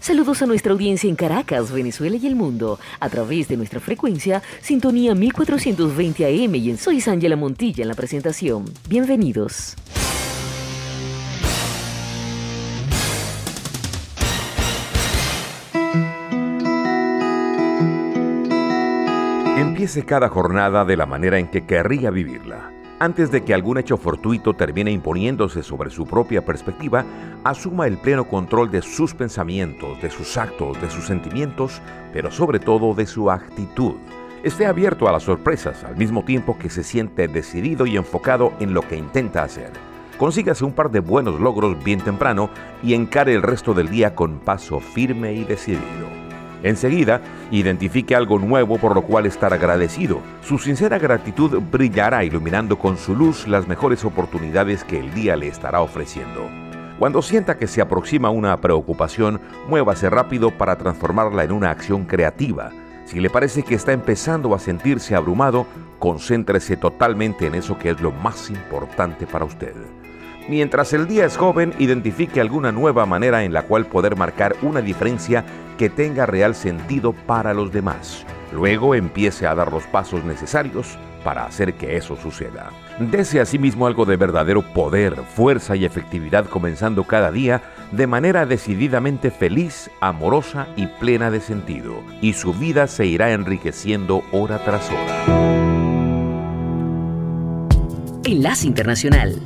Saludos a nuestra audiencia en Caracas, Venezuela y el mundo, a través de nuestra frecuencia Sintonía 1420 AM y en Soy Ángela Montilla en la presentación. Bienvenidos. Empiece cada jornada de la manera en que querría vivirla antes de que algún hecho fortuito termine imponiéndose sobre su propia perspectiva, asuma el pleno control de sus pensamientos, de sus actos, de sus sentimientos, pero sobre todo de su actitud. Esté abierto a las sorpresas al mismo tiempo que se siente decidido y enfocado en lo que intenta hacer. Consígase un par de buenos logros bien temprano y encare el resto del día con paso firme y decidido. Enseguida, identifique algo nuevo por lo cual estar agradecido. Su sincera gratitud brillará iluminando con su luz las mejores oportunidades que el día le estará ofreciendo. Cuando sienta que se aproxima una preocupación, muévase rápido para transformarla en una acción creativa. Si le parece que está empezando a sentirse abrumado, concéntrese totalmente en eso que es lo más importante para usted. Mientras el día es joven, identifique alguna nueva manera en la cual poder marcar una diferencia que tenga real sentido para los demás. Luego empiece a dar los pasos necesarios para hacer que eso suceda. Dese asimismo algo de verdadero poder, fuerza y efectividad comenzando cada día de manera decididamente feliz, amorosa y plena de sentido, y su vida se irá enriqueciendo hora tras hora. Enlace Internacional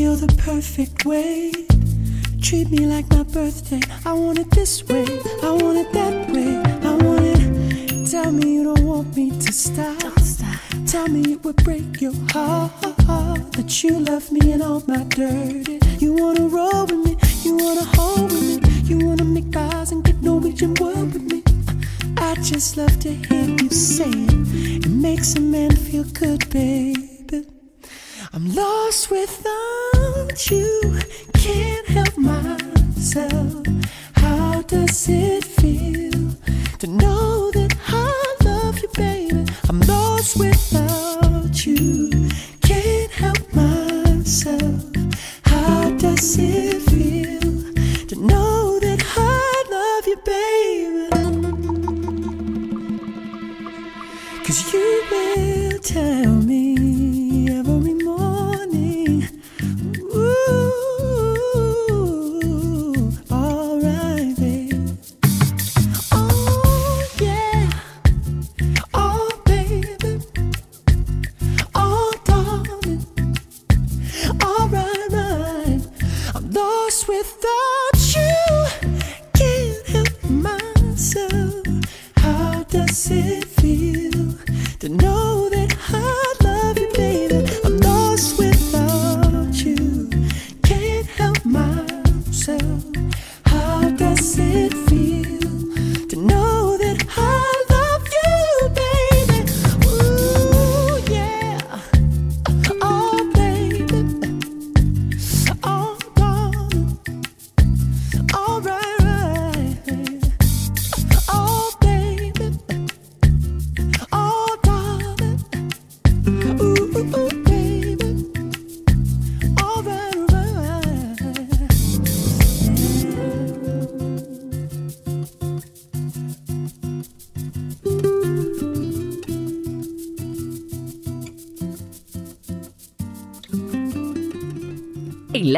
feel the perfect way. Treat me like my birthday. I want it this way. I want it that way. I want it. Tell me you don't want me to stop. stop. Tell me it would break your heart that you love me and all my dirty. You wanna roll with me. You wanna hold with me. You wanna make eyes and get Norwegian word with me. I just love to hear you say it. It makes a man feel good, babe. I'm lost without you, can't help myself. How does it?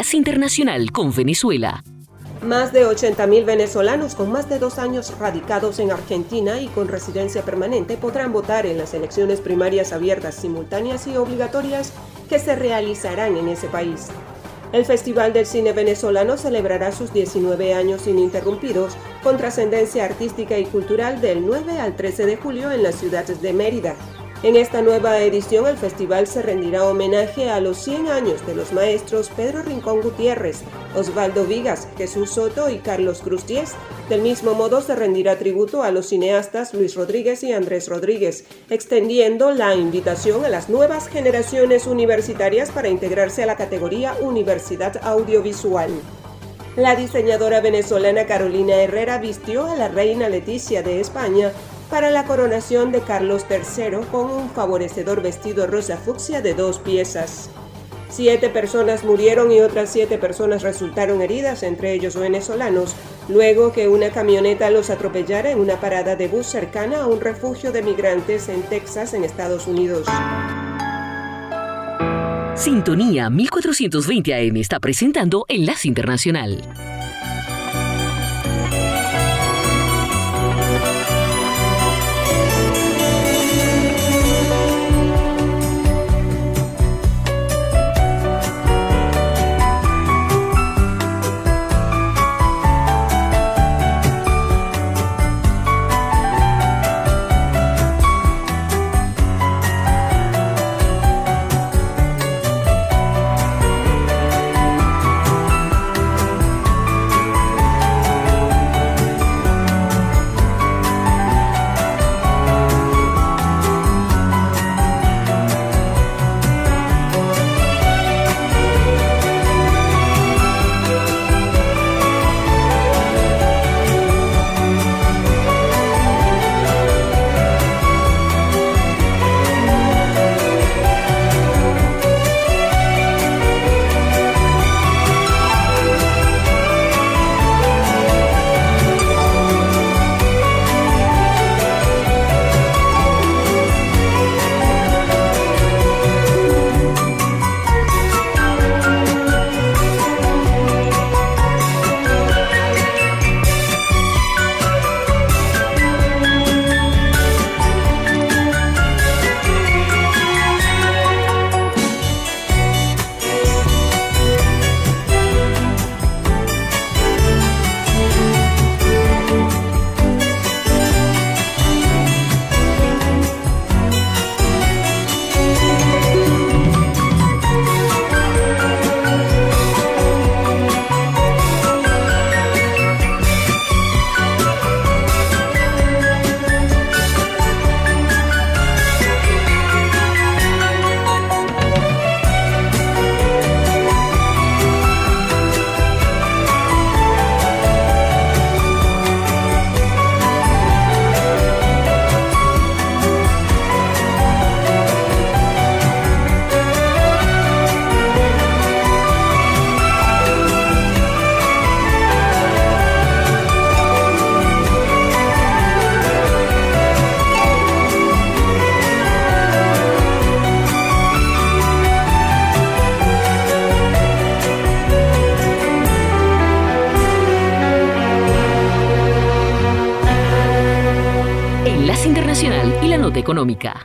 Enlace Internacional con Venezuela. Más de 80.000 venezolanos con más de dos años radicados en Argentina y con residencia permanente podrán votar en las elecciones primarias abiertas, simultáneas y obligatorias que se realizarán en ese país. El Festival del Cine Venezolano celebrará sus 19 años ininterrumpidos con trascendencia artística y cultural del 9 al 13 de julio en las ciudades de Mérida, en esta nueva edición el festival se rendirá homenaje a los 100 años de los maestros Pedro Rincón Gutiérrez, Osvaldo Vigas, Jesús Soto y Carlos Cruz. Del mismo modo se rendirá tributo a los cineastas Luis Rodríguez y Andrés Rodríguez, extendiendo la invitación a las nuevas generaciones universitarias para integrarse a la categoría Universidad Audiovisual. La diseñadora venezolana Carolina Herrera vistió a la reina Leticia de España para la coronación de Carlos III con un favorecedor vestido rosa fucsia de dos piezas. Siete personas murieron y otras siete personas resultaron heridas, entre ellos venezolanos, luego que una camioneta los atropellara en una parada de bus cercana a un refugio de migrantes en Texas, en Estados Unidos. Sintonía 1420 AM está presentando Enlace Internacional.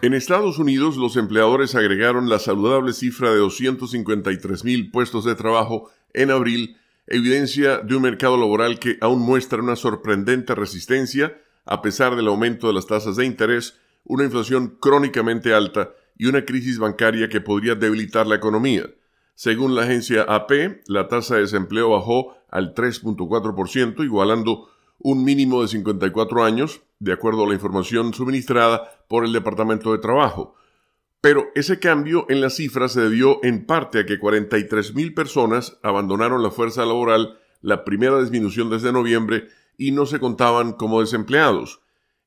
En Estados Unidos, los empleadores agregaron la saludable cifra de 253 mil puestos de trabajo en abril evidencia de un mercado laboral que aún muestra una sorprendente resistencia a pesar del aumento de las tasas de interés, una inflación crónicamente alta y una crisis bancaria que podría debilitar la economía. Según la agencia AP, la tasa de desempleo bajó al 3.4%, igualando un mínimo de 54 años, de acuerdo a la información suministrada por el Departamento de Trabajo. Pero ese cambio en la cifra se debió en parte a que 43.000 personas abandonaron la fuerza laboral la primera disminución desde noviembre y no se contaban como desempleados.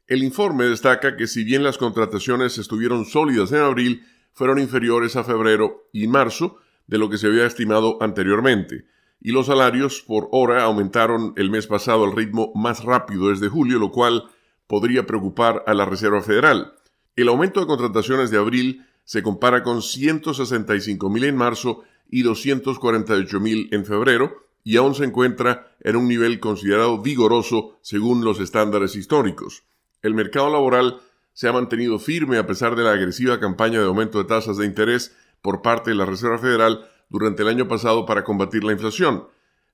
El informe destaca que si bien las contrataciones estuvieron sólidas en abril, fueron inferiores a febrero y marzo de lo que se había estimado anteriormente, y los salarios por hora aumentaron el mes pasado al ritmo más rápido desde julio, lo cual podría preocupar a la Reserva Federal. El aumento de contrataciones de abril se compara con 165 mil en marzo y 248 mil en febrero, y aún se encuentra en un nivel considerado vigoroso según los estándares históricos. El mercado laboral se ha mantenido firme a pesar de la agresiva campaña de aumento de tasas de interés por parte de la Reserva Federal durante el año pasado para combatir la inflación.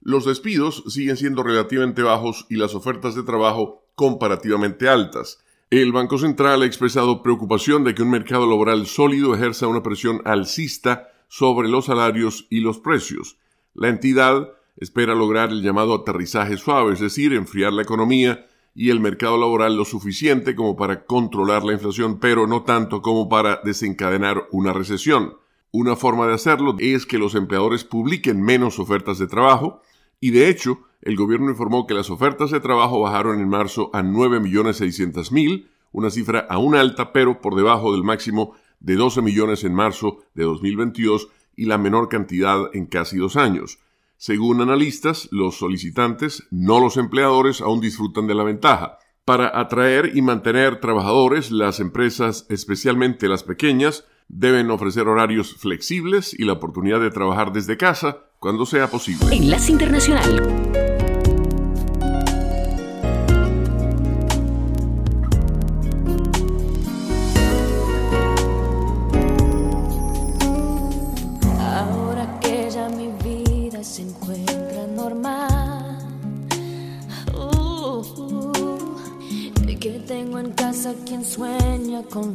Los despidos siguen siendo relativamente bajos y las ofertas de trabajo comparativamente altas. El Banco Central ha expresado preocupación de que un mercado laboral sólido ejerza una presión alcista sobre los salarios y los precios. La entidad espera lograr el llamado aterrizaje suave, es decir, enfriar la economía y el mercado laboral lo suficiente como para controlar la inflación, pero no tanto como para desencadenar una recesión. Una forma de hacerlo es que los empleadores publiquen menos ofertas de trabajo, y de hecho, el gobierno informó que las ofertas de trabajo bajaron en marzo a 9.600.000, una cifra aún alta, pero por debajo del máximo de 12 millones en marzo de 2022 y la menor cantidad en casi dos años. Según analistas, los solicitantes, no los empleadores, aún disfrutan de la ventaja. Para atraer y mantener trabajadores, las empresas, especialmente las pequeñas, deben ofrecer horarios flexibles y la oportunidad de trabajar desde casa cuando sea posible. Enlace Internacional.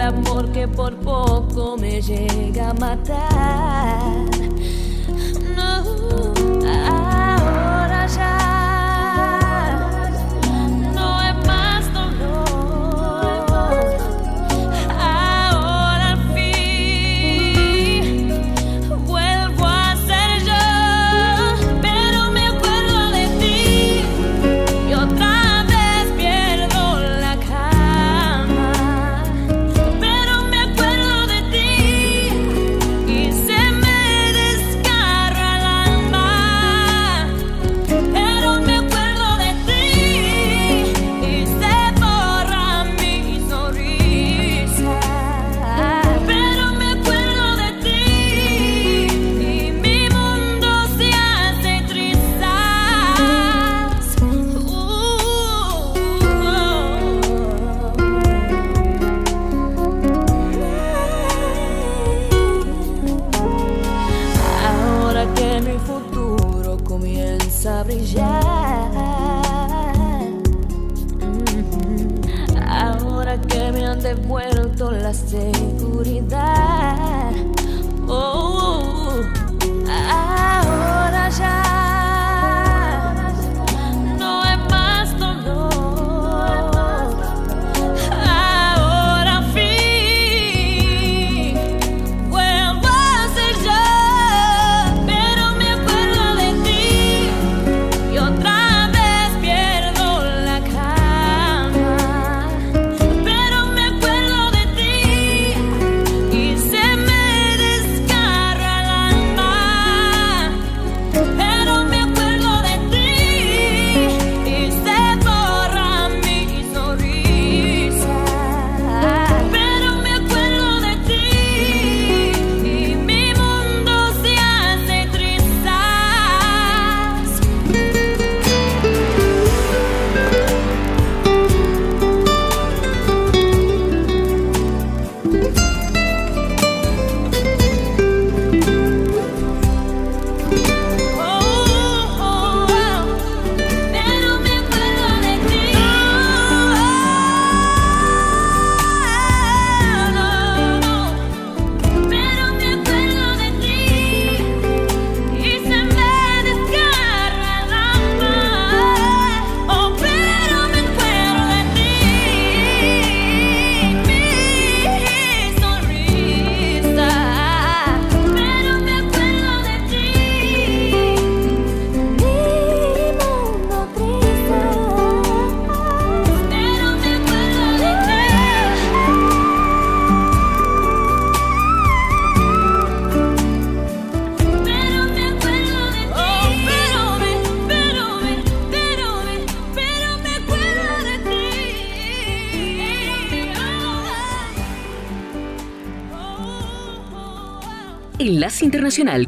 Amor que por poco me llega a matar.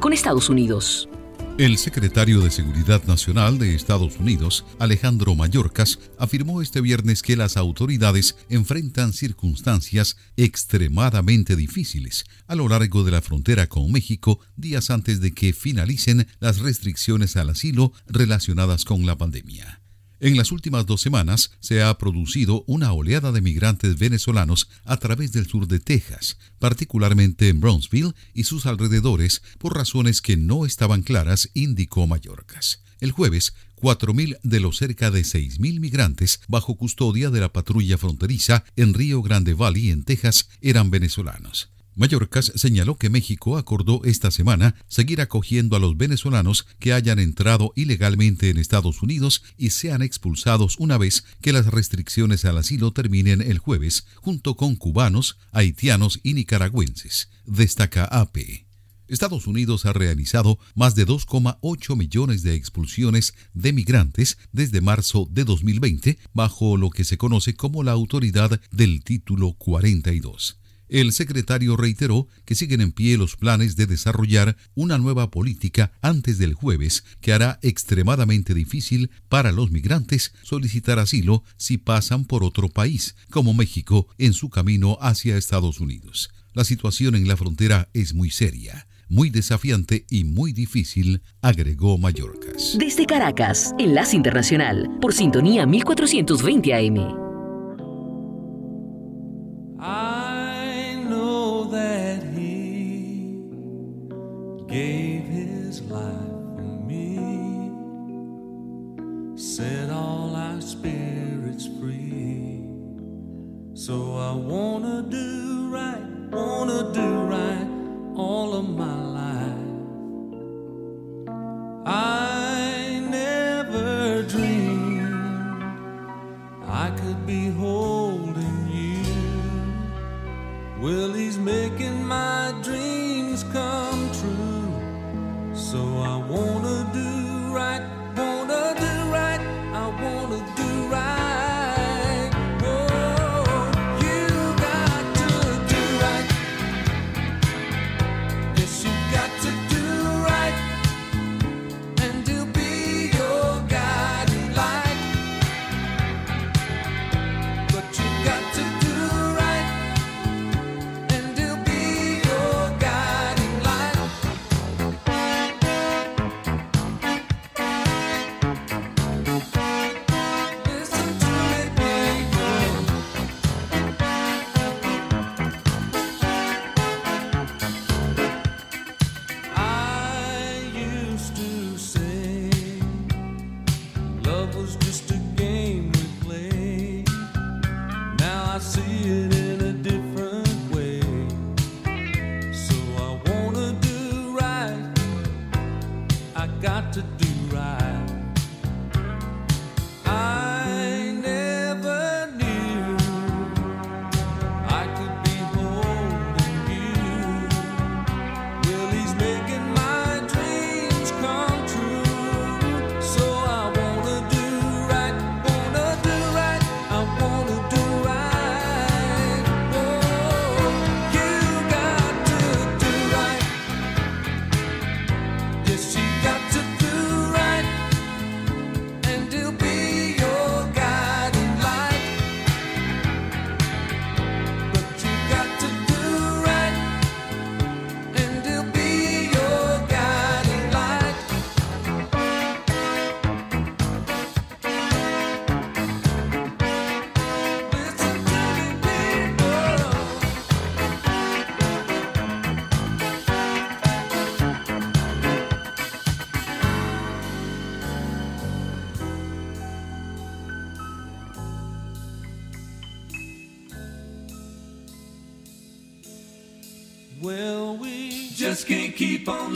Con Estados Unidos. El secretario de Seguridad Nacional de Estados Unidos, Alejandro Mayorkas, afirmó este viernes que las autoridades enfrentan circunstancias extremadamente difíciles a lo largo de la frontera con México días antes de que finalicen las restricciones al asilo relacionadas con la pandemia. En las últimas dos semanas se ha producido una oleada de migrantes venezolanos a través del sur de Texas, particularmente en Brownsville y sus alrededores, por razones que no estaban claras, indicó Mallorcas. El jueves, 4.000 de los cerca de 6.000 migrantes bajo custodia de la patrulla fronteriza en Río Grande Valley, en Texas, eran venezolanos. Mallorcas señaló que México acordó esta semana seguir acogiendo a los venezolanos que hayan entrado ilegalmente en Estados Unidos y sean expulsados una vez que las restricciones al asilo terminen el jueves, junto con cubanos, haitianos y nicaragüenses, destaca AP. Estados Unidos ha realizado más de 2,8 millones de expulsiones de migrantes desde marzo de 2020 bajo lo que se conoce como la autoridad del título 42. El secretario reiteró que siguen en pie los planes de desarrollar una nueva política antes del jueves que hará extremadamente difícil para los migrantes solicitar asilo si pasan por otro país, como México, en su camino hacia Estados Unidos. La situación en la frontera es muy seria muy desafiante y muy difícil, agregó Mallorcas. Desde Caracas, Enlace Internacional, por sintonía 1420 AM. Gave his life for me, set all our spirits free. So I wanna do right, wanna do right all of my life.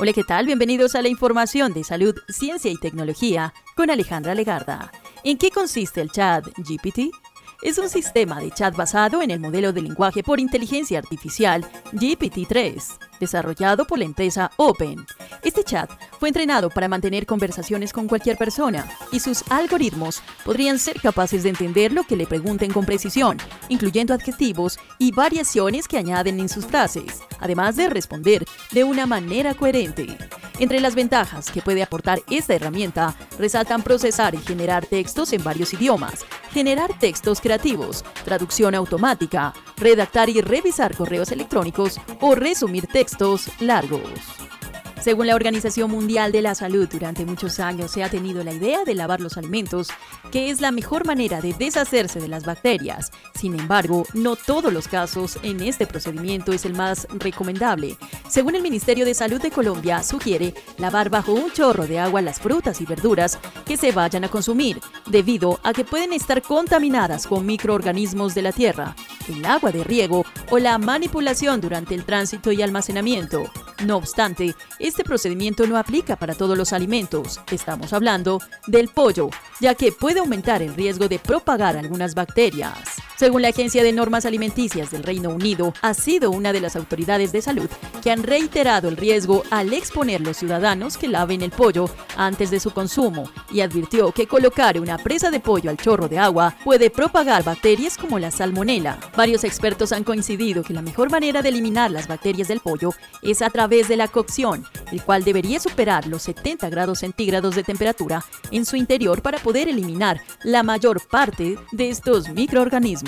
Hola, ¿qué tal? Bienvenidos a la información de salud, ciencia y tecnología con Alejandra Legarda. ¿En qué consiste el chat GPT? es un sistema de chat basado en el modelo de lenguaje por inteligencia artificial GPT-3, desarrollado por la empresa Open. Este chat fue entrenado para mantener conversaciones con cualquier persona y sus algoritmos podrían ser capaces de entender lo que le pregunten con precisión, incluyendo adjetivos y variaciones que añaden en sus frases, además de responder de una manera coherente. Entre las ventajas que puede aportar esta herramienta, resaltan procesar y generar textos en varios idiomas, generar textos creativos, traducción automática, redactar y revisar correos electrónicos o resumir textos largos. Según la Organización Mundial de la Salud, durante muchos años se ha tenido la idea de lavar los alimentos, que es la mejor manera de deshacerse de las bacterias. Sin embargo, no todos los casos en este procedimiento es el más recomendable. Según el Ministerio de Salud de Colombia, sugiere lavar bajo un chorro de agua las frutas y verduras que se vayan a consumir, debido a que pueden estar contaminadas con microorganismos de la tierra, el agua de riego o la manipulación durante el tránsito y almacenamiento. No obstante, este procedimiento no aplica para todos los alimentos. Estamos hablando del pollo, ya que puede aumentar el riesgo de propagar algunas bacterias. Según la Agencia de Normas Alimenticias del Reino Unido, ha sido una de las autoridades de salud que han reiterado el riesgo al exponer los ciudadanos que laven el pollo antes de su consumo y advirtió que colocar una presa de pollo al chorro de agua puede propagar bacterias como la salmonela. Varios expertos han coincidido que la mejor manera de eliminar las bacterias del pollo es a través de la cocción, el cual debería superar los 70 grados centígrados de temperatura en su interior para poder eliminar la mayor parte de estos microorganismos.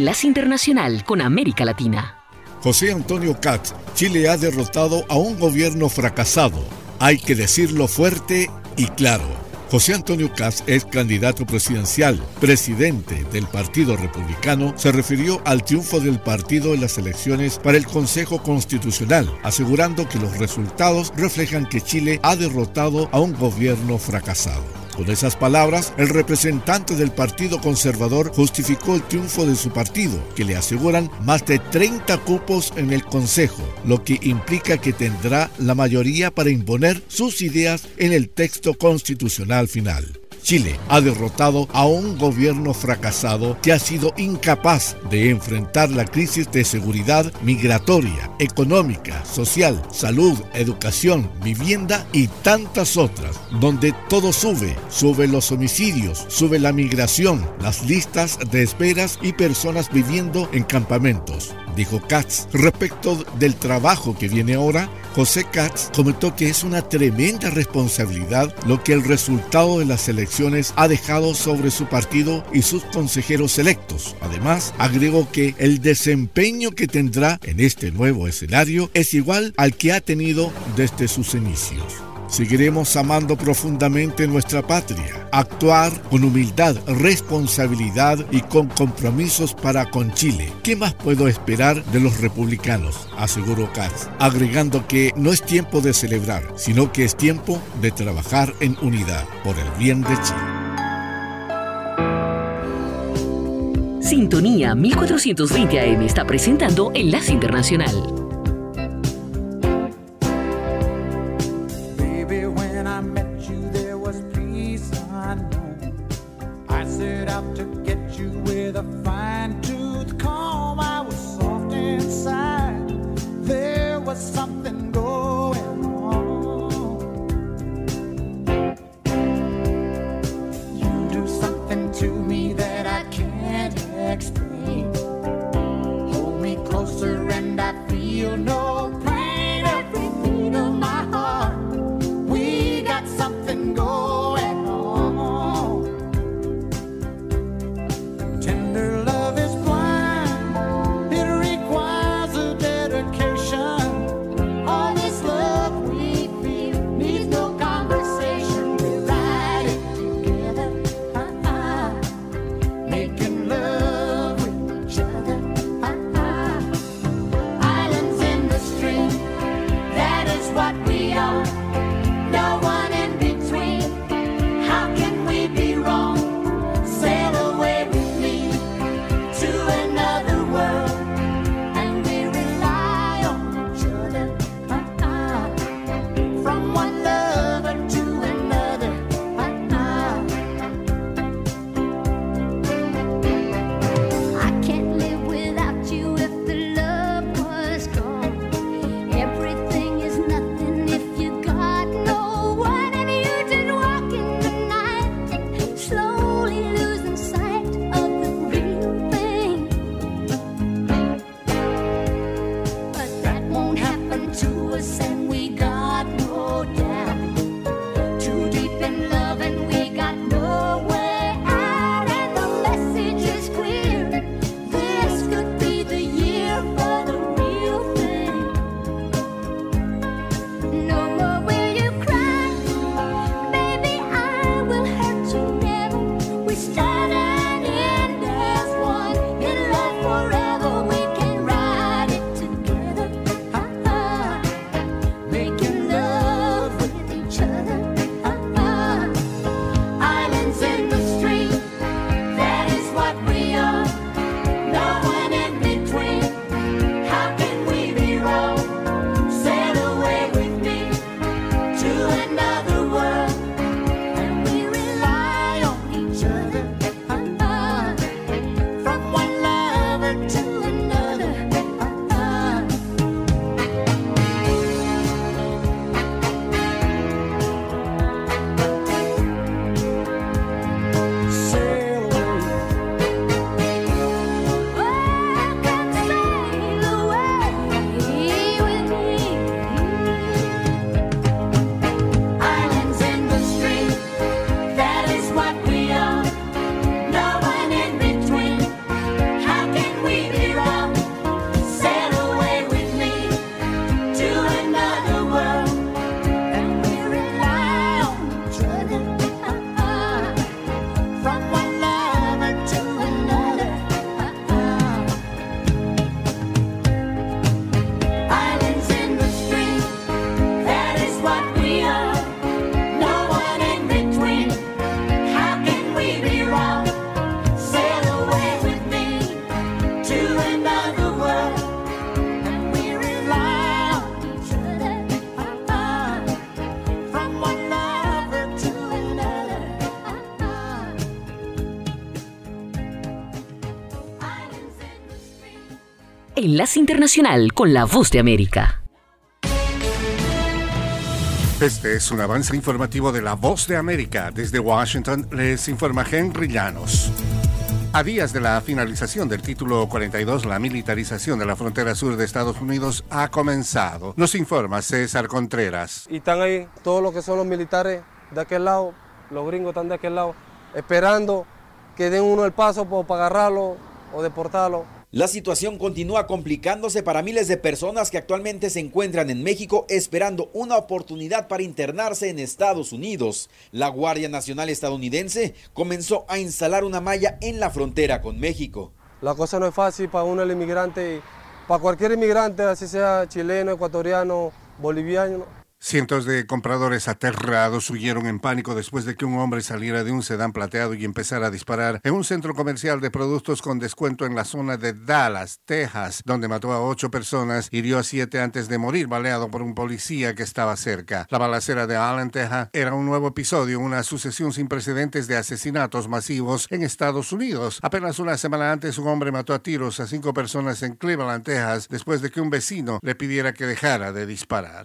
Enlace Internacional con América Latina. José Antonio Katz, Chile ha derrotado a un gobierno fracasado. Hay que decirlo fuerte y claro. José Antonio Katz es candidato presidencial, presidente del Partido Republicano, se refirió al triunfo del partido en las elecciones para el Consejo Constitucional, asegurando que los resultados reflejan que Chile ha derrotado a un gobierno fracasado. Con esas palabras, el representante del Partido Conservador justificó el triunfo de su partido, que le aseguran más de 30 cupos en el Consejo, lo que implica que tendrá la mayoría para imponer sus ideas en el texto constitucional final. Chile ha derrotado a un gobierno fracasado que ha sido incapaz de enfrentar la crisis de seguridad migratoria, económica, social, salud, educación, vivienda y tantas otras, donde todo sube, suben los homicidios, sube la migración, las listas de esperas y personas viviendo en campamentos dijo Katz. Respecto del trabajo que viene ahora, José Katz comentó que es una tremenda responsabilidad lo que el resultado de las elecciones ha dejado sobre su partido y sus consejeros electos. Además, agregó que el desempeño que tendrá en este nuevo escenario es igual al que ha tenido desde sus inicios. Seguiremos amando profundamente nuestra patria, actuar con humildad, responsabilidad y con compromisos para con Chile. ¿Qué más puedo esperar de los republicanos? aseguró Katz, agregando que no es tiempo de celebrar, sino que es tiempo de trabajar en unidad por el bien de Chile. Sintonía 1420 AM está presentando Enlace Internacional. Enlace Internacional con la Voz de América. Este es un avance informativo de la Voz de América. Desde Washington les informa Henry Llanos. A días de la finalización del título 42, la militarización de la frontera sur de Estados Unidos ha comenzado. Nos informa César Contreras. Y están ahí todos los que son los militares de aquel lado, los gringos están de aquel lado, esperando que den uno el paso para agarrarlo o deportarlo. La situación continúa complicándose para miles de personas que actualmente se encuentran en México esperando una oportunidad para internarse en Estados Unidos. La Guardia Nacional estadounidense comenzó a instalar una malla en la frontera con México. La cosa no es fácil para uno el inmigrante, para cualquier inmigrante, así sea chileno, ecuatoriano, boliviano, Cientos de compradores aterrados huyeron en pánico después de que un hombre saliera de un sedán plateado y empezara a disparar en un centro comercial de productos con descuento en la zona de Dallas, Texas, donde mató a ocho personas, hirió a siete antes de morir baleado por un policía que estaba cerca. La balacera de Allen, Texas, era un nuevo episodio, una sucesión sin precedentes de asesinatos masivos en Estados Unidos. Apenas una semana antes, un hombre mató a tiros a cinco personas en Cleveland, Texas, después de que un vecino le pidiera que dejara de disparar.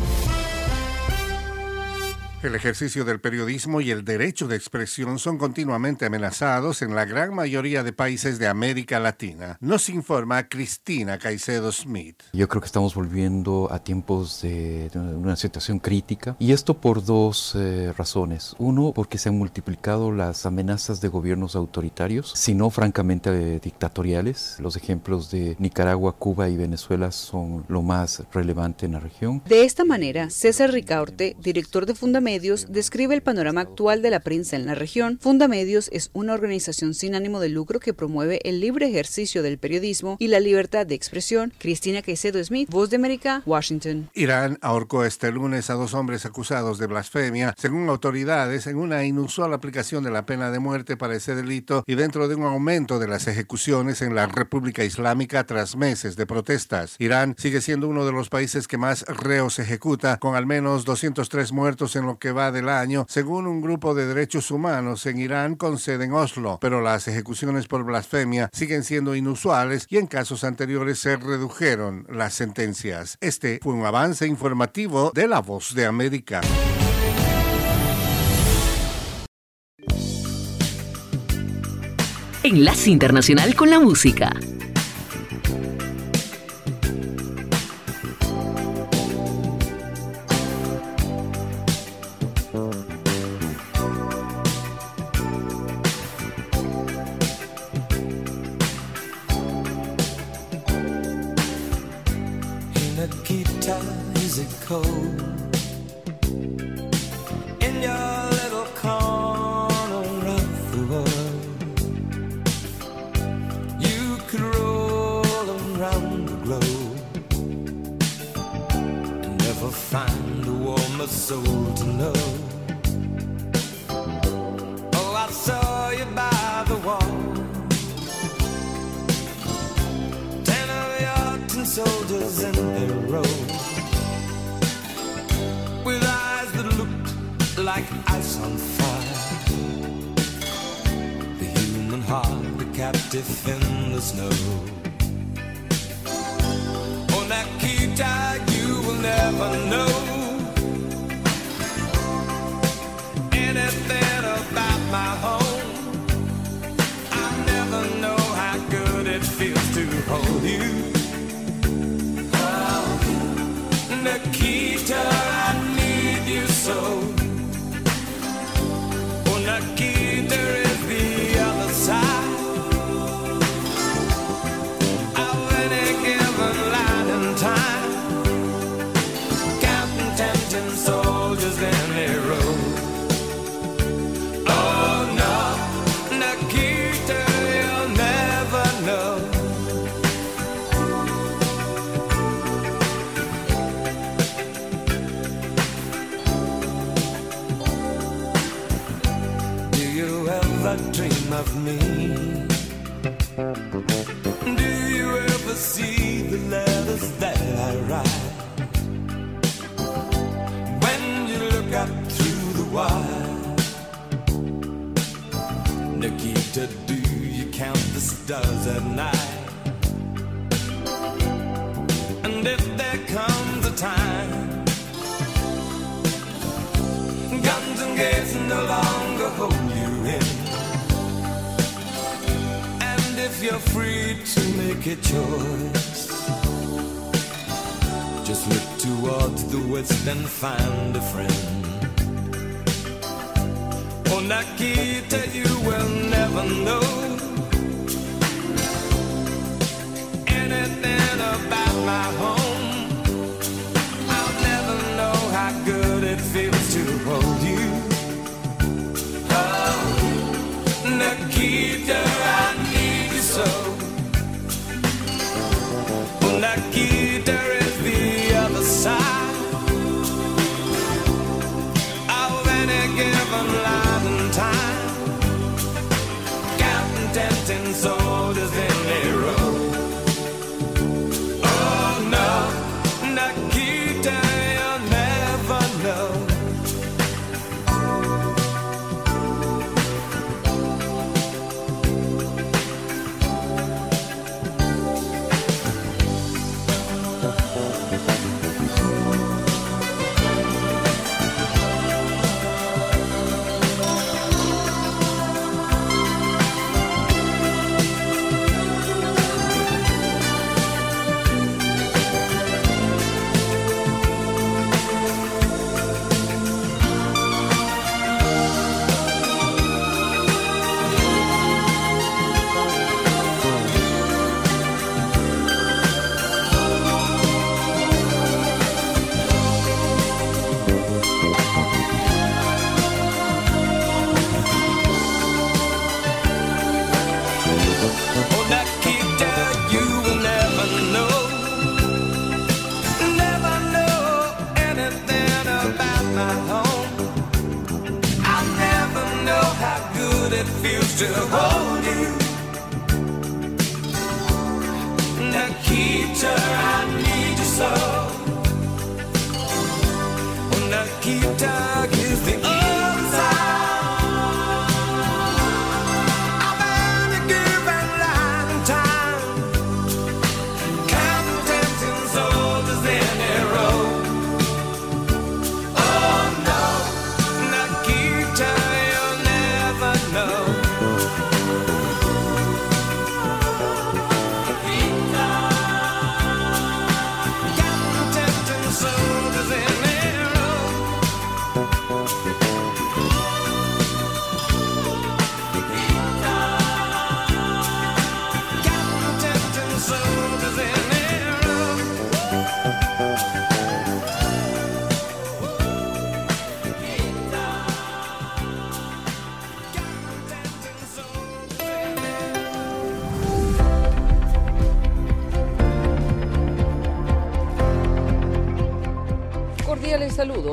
El ejercicio del periodismo y el derecho de expresión son continuamente amenazados en la gran mayoría de países de América Latina. Nos informa Cristina Caicedo Smith. Yo creo que estamos volviendo a tiempos de, de una situación crítica y esto por dos eh, razones. Uno, porque se han multiplicado las amenazas de gobiernos autoritarios, sino francamente eh, dictatoriales. Los ejemplos de Nicaragua, Cuba y Venezuela son lo más relevante en la región. De esta manera, César Ricaurte, director de Fundamedios, describe el panorama actual de la prensa en la región. Fundamedios es una organización sin ánimo de lucro que promueve el libre ejercicio del periodismo y la libertad de expresión. Cristina Caicedo Smith, Voz de América, Washington. Irán ahorcó este lunes a dos hombres acusados de blasfemia, según autoridades, en una inusual aplicación de la pena de muerte para ese delito y dentro de un aumento de las ejecuciones en la República Islámica tras meses de protestas. Irán sigue siendo uno de los países que más reos ejecuta, con al menos 203 muertos en lo que va del año, según un grupo de derechos humanos en Irán con sede en Oslo, pero las ejecuciones por blasfemia siguen siendo inusuales y en casos anteriores se redujeron las sentencias. Este fue un avance informativo de La Voz de América. Enlace Internacional con la Música.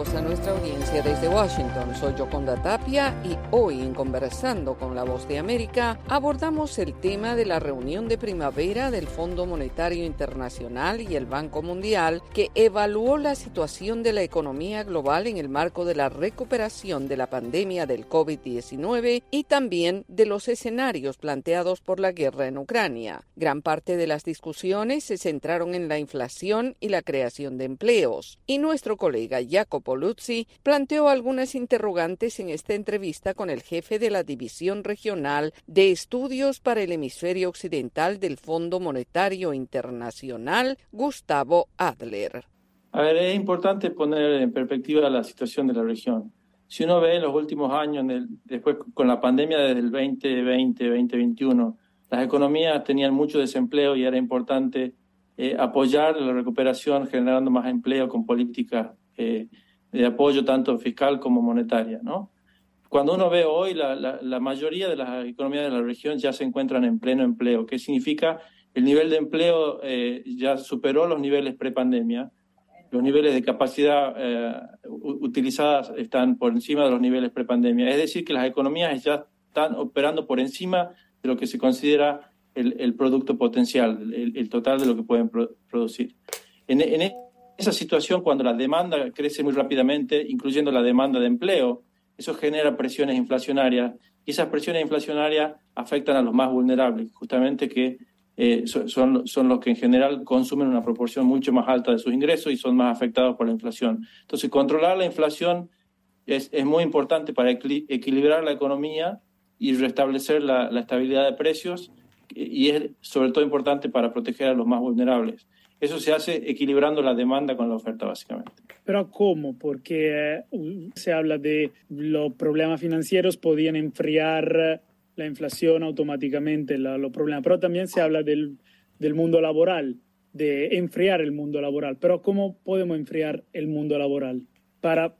Saludos a nuestra audiencia desde Washington. Soy Yoconda Tapia y hoy en Conversando con la Voz de América abordamos el tema de la reunión de primavera del Fondo Monetario Internacional y el Banco Mundial que evaluó la situación de la economía global en el marco de la recuperación de la pandemia del COVID-19 y también de los escenarios planteados por la guerra en Ucrania. Gran parte de las discusiones se centraron en la inflación y la creación de empleos y nuestro colega Jacopo Luzzi planteó algunas interrogantes en esta entrevista con el jefe de la División Regional de Estudios para el Hemisferio Occidental del Fondo Monetario Internacional, Gustavo Adler. A ver, es importante poner en perspectiva la situación de la región. Si uno ve en los últimos años, en el- después con la pandemia desde el 2020, 2021, las economías tenían mucho desempleo y era importante eh, apoyar la recuperación generando más empleo con políticas eh, de apoyo tanto fiscal como monetaria, ¿no? Cuando uno ve hoy, la, la- la mayoría de las economías de la región ya se encuentran en pleno empleo, que significa el nivel de empleo eh, ya superó los niveles prepandemia, los niveles de capacidad eh, utilizadas están por encima de los niveles prepandemia. Es decir, que las economías ya están operando por encima de lo que se considera el, el producto potencial, el, el, total de lo que pueden pro, producir. En, en, esa situación, cuando la demanda crece muy rápidamente, incluyendo la demanda de empleo, eso genera presiones inflacionarias y esas presiones inflacionarias afectan a los más vulnerables, justamente que eh, son, los que en general consumen una proporción mucho más alta de sus ingresos y son más afectados por la inflación. Entonces, controlar la inflación es, muy importante para equilibrar la economía y restablecer la estabilidad de precios y es sobre todo importante para proteger a los más vulnerables. Eso se hace equilibrando la demanda con la oferta, básicamente. Pero ¿cómo? Porque uh, se habla de los problemas financieros podían enfriar la inflación automáticamente, la, los problemas, pero también se habla del, del mundo laboral, de enfriar el mundo laboral. Pero ¿cómo podemos enfriar el mundo laboral para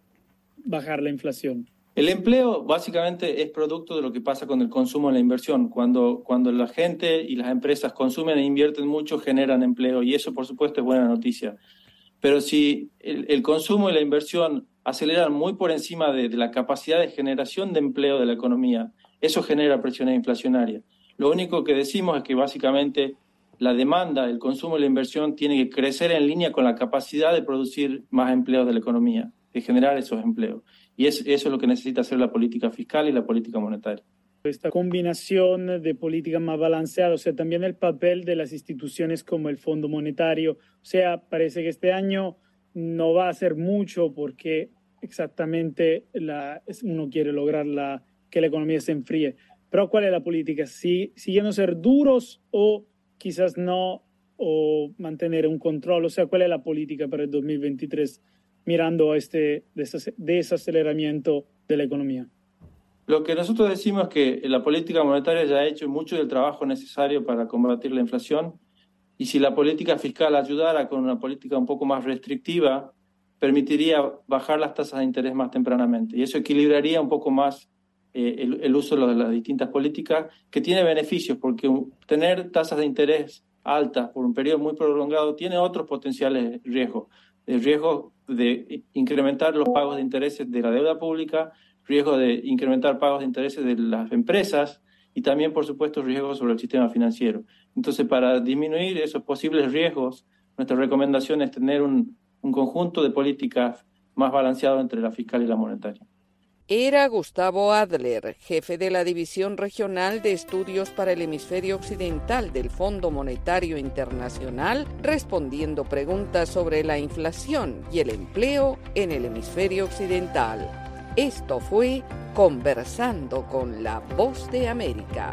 bajar la inflación? El empleo básicamente es producto de lo que pasa con el consumo y la inversión. Cuando, cuando la gente y las empresas consumen e invierten mucho, generan empleo y eso por supuesto es buena noticia. Pero si el, consumo y la inversión aceleran muy por encima de, la capacidad de generación de empleo de la economía, eso genera presiones inflacionarias. Lo único que decimos es que básicamente la demanda, el consumo y la inversión tiene que crecer en línea con la capacidad de producir más empleos de la economía, de generar esos empleos. Y es, eso es lo que necesita hacer la política fiscal y la política monetaria. Esta combinación de políticas más balanceadas, o sea, también el papel de las instituciones como el Fondo Monetario, o sea, parece que este año no va a ser mucho porque exactamente la, uno quiere lograr la, que la economía se enfríe. Pero ¿cuál es la política? ¿Si, ¿Siguiendo ser duros o quizás no, o mantener un control? O sea, ¿cuál es la política para el 2023? Mirando este desaceleramiento de la economía? Lo que nosotros decimos es que la política monetaria ya ha hecho mucho del trabajo necesario para combatir la inflación y si la política fiscal ayudara con una política un poco más restrictiva, permitiría bajar las tasas de interés más tempranamente y eso equilibraría un poco más eh, el, el, uso de las distintas políticas que tiene beneficios porque tener tasas de interés altas por un periodo muy prolongado tiene otros potenciales riesgos el riesgo de incrementar los pagos de intereses de la deuda pública, riesgo de incrementar pagos de intereses de las empresas y también, por supuesto, riesgos sobre el sistema financiero. Entonces, para disminuir esos posibles riesgos, nuestra recomendación es tener un, un conjunto de políticas más balanceado entre la fiscal y la monetaria. Era Gustavo Adler, jefe de la División Regional de Estudios para el Hemisferio Occidental del Fondo Monetario Internacional, respondiendo preguntas sobre la inflación y el empleo en el hemisferio occidental. Esto fue Conversando con la Voz de América.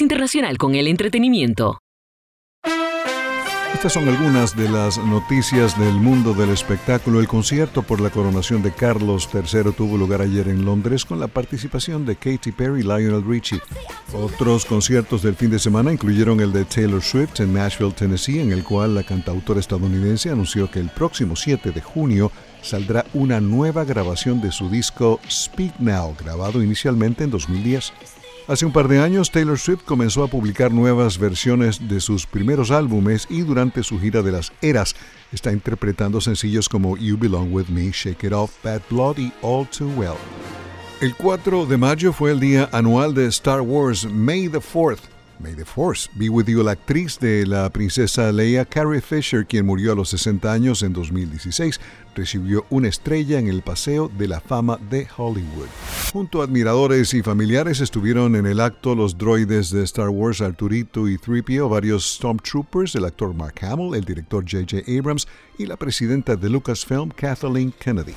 Internacional con el Entretenimiento. Estas son algunas de las noticias del mundo del espectáculo. El concierto por la coronación de Carlos III tuvo lugar ayer en Londres con la participación de Katy Perry y Lionel Richie. Otros conciertos del fin de semana incluyeron el de Taylor Swift en Nashville, Tennessee, en el cual la cantautora estadounidense anunció que el próximo 7 de junio saldrá una nueva grabación de su disco Speak Now, grabado inicialmente en 2010. Hace un par de años, Taylor Swift comenzó a publicar nuevas versiones de sus primeros álbumes y durante su gira de las eras está interpretando sencillos como You Belong With Me, Shake It Off, Bad Blood y All Too Well. El 4 de mayo fue el día anual de Star Wars, May the 4th. May the Force be with you, la actriz de la princesa Leia, Carrie Fisher, quien murió a los 60 años en 2016, recibió una estrella en el Paseo de la Fama de Hollywood. Junto a admiradores y familiares estuvieron en el acto los droides de Star Wars Arturito y 3PO, varios Stormtroopers, el actor Mark Hamill, el director J.J. Abrams y la presidenta de Lucasfilm, Kathleen Kennedy.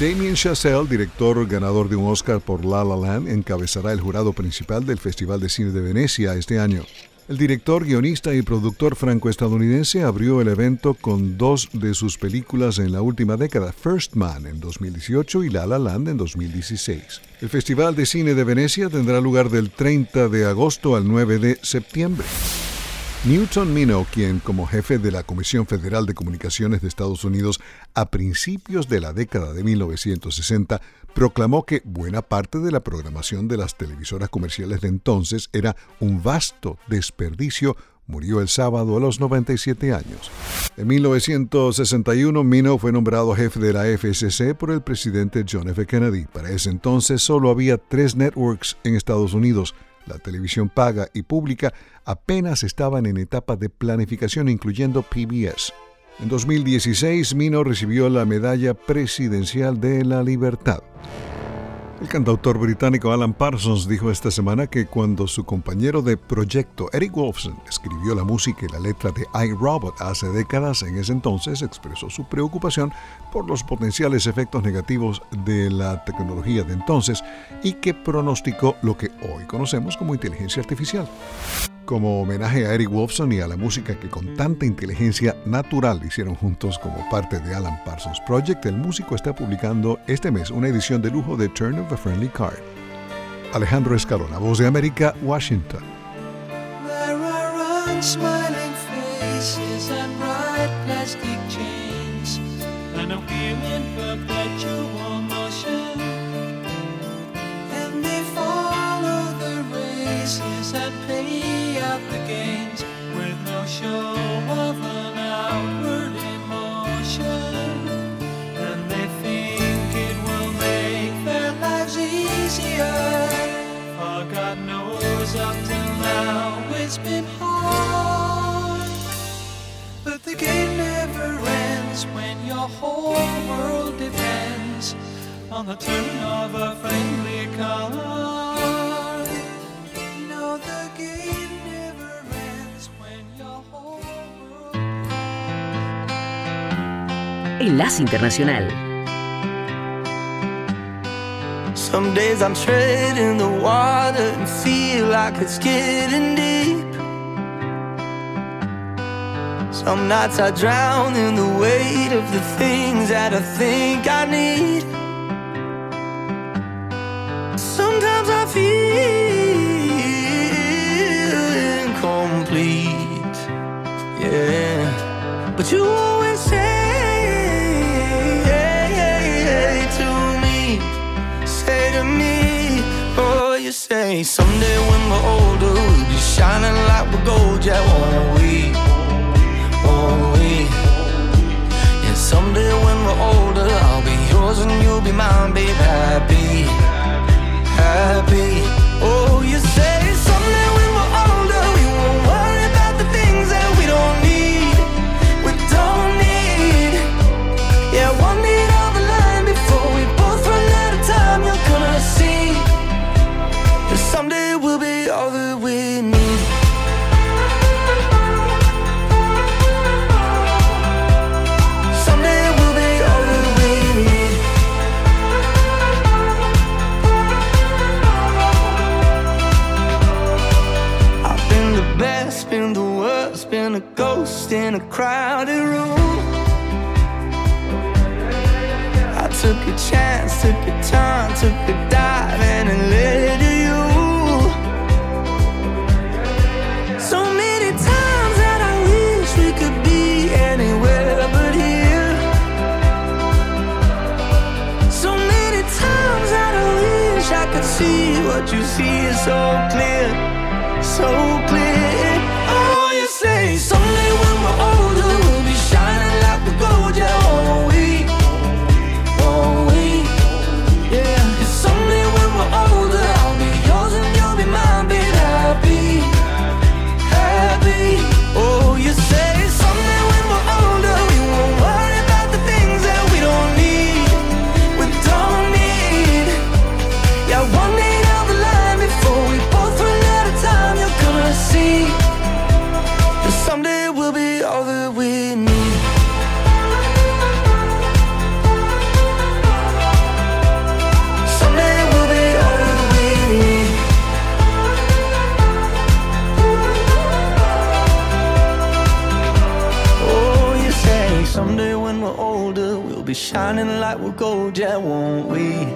Damien Chazelle, director ganador de un Oscar por La La Land, encabezará el jurado principal del Festival de Cine de Venecia este año. El director, guionista y productor franco-estadounidense abrió el evento con dos de sus películas en la última década, First Man en 2018 y La La Land en 2016. El Festival de Cine de Venecia tendrá lugar del 30 de agosto al 9 de septiembre. Newton Minow, quien como jefe de la Comisión Federal de Comunicaciones de Estados Unidos a principios de la década de 1960, proclamó que buena parte de la programación de las televisoras comerciales de entonces era un vasto desperdicio, murió el sábado a los 97 años. En 1961, Minow fue nombrado jefe de la FCC por el presidente John F. Kennedy. Para ese entonces solo había tres networks en Estados Unidos, la televisión paga y pública apenas estaban en etapa de planificación, incluyendo PBS. En 2016, Mino recibió la Medalla Presidencial de la Libertad. El cantautor británico Alan Parsons dijo esta semana que cuando su compañero de proyecto Eric Wolfson escribió la música y la letra de iRobot hace décadas, en ese entonces expresó su preocupación por los potenciales efectos negativos de la tecnología de entonces y que pronosticó lo que hoy conocemos como inteligencia artificial. Como homenaje a Eric Wolfson y a la música que con tanta inteligencia natural hicieron juntos como parte de Alan Parsons Project, el músico está publicando este mes una edición de lujo de Turn of a Friendly Card. Alejandro Escalona, Voz de América, Washington. And they follow the races the gains with no show of an outward emotion. And they think it will make their lives easier. God knows up till now it's been hard. But the game never ends when your whole world depends on the turn of a friendly card. No, the game Internacional. Some days I'm treading the water and feel like it's getting deep. Some nights I drown in the weight of the things that I think I need. Sometimes I feel incomplete. Yeah. But you say someday when we're older, we'll be shining like we're gold, yeah, won't we? Won't we? And someday when we're older, I'll be yours and you'll be mine, babe, happy, happy. Oh, you say ghost in a crowded room. I took a chance, took a turn, took a dive, and it led to you. So many times that I wish we could be anywhere but here. So many times that I wish I could see what you see is so clear, so clear. Yeah, won't we?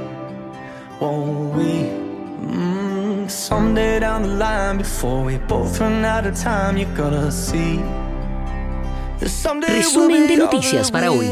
Won't we? Mm, someday down the line, before we both run out of time, you're gonna see. that someday we'll Resumen de noticias para hoy.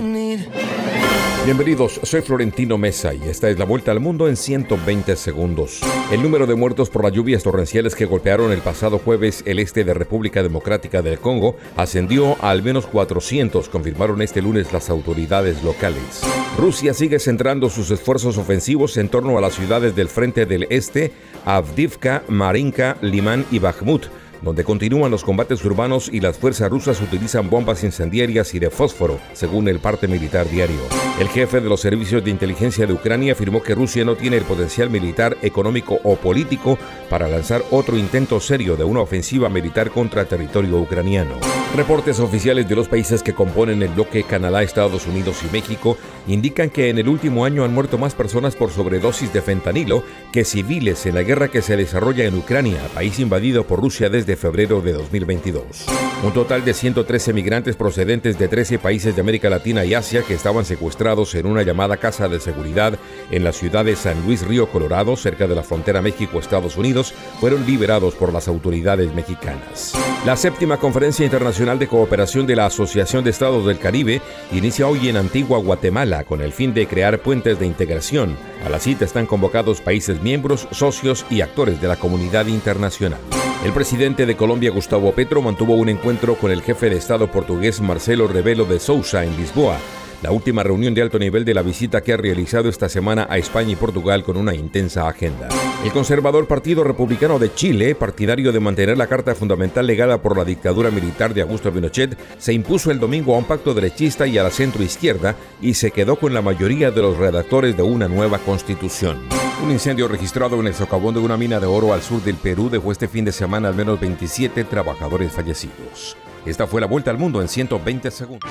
Bienvenidos, soy Florentino Mesa y esta es la vuelta al mundo en 120 segundos. El número de muertos por las lluvias torrenciales que golpearon el pasado jueves el este de República Democrática del Congo ascendió a al menos 400, confirmaron este lunes las autoridades locales. Rusia sigue centrando sus esfuerzos ofensivos en torno a las ciudades del frente del este, Avdivka, Marinka, Limán y Bakhmut donde continúan los combates urbanos y las fuerzas rusas utilizan bombas incendiarias y de fósforo, según el parte militar diario. El jefe de los servicios de inteligencia de Ucrania afirmó que Rusia no tiene el potencial militar, económico o político para lanzar otro intento serio de una ofensiva militar contra territorio ucraniano. Reportes oficiales de los países que componen el bloque Canadá, Estados Unidos y México indican que en el último año han muerto más personas por sobredosis de fentanilo que civiles en la guerra que se desarrolla en Ucrania, país invadido por Rusia desde febrero de 2022. Un total de 113 migrantes procedentes de 13 países de América Latina y Asia que estaban secuestrados en una llamada casa de seguridad en la ciudad de San Luis Río Colorado, cerca de la frontera México-Estados Unidos, fueron liberados por las autoridades mexicanas. La séptima conferencia internacional de cooperación de la Asociación de Estados del Caribe inicia hoy en Antigua Guatemala con el fin de crear puentes de integración. A la cita están convocados países miembros, socios y actores de la comunidad internacional. El presidente de Colombia, Gustavo Petro, mantuvo un encuentro con el jefe de Estado portugués Marcelo Rebelo de Sousa en Lisboa, la última reunión de alto nivel de la visita que ha realizado esta semana a España y Portugal con una intensa agenda. El conservador Partido Republicano de Chile, partidario de mantener la Carta Fundamental legada por la dictadura militar de Augusto Pinochet, se impuso el domingo a un pacto derechista y a la centroizquierda y se quedó con la mayoría de los redactores de una nueva constitución. Un incendio registrado en el socavón de una mina de oro al sur del Perú dejó este fin de semana al menos 27 trabajadores fallecidos. Esta fue la vuelta al mundo en 120 segundos.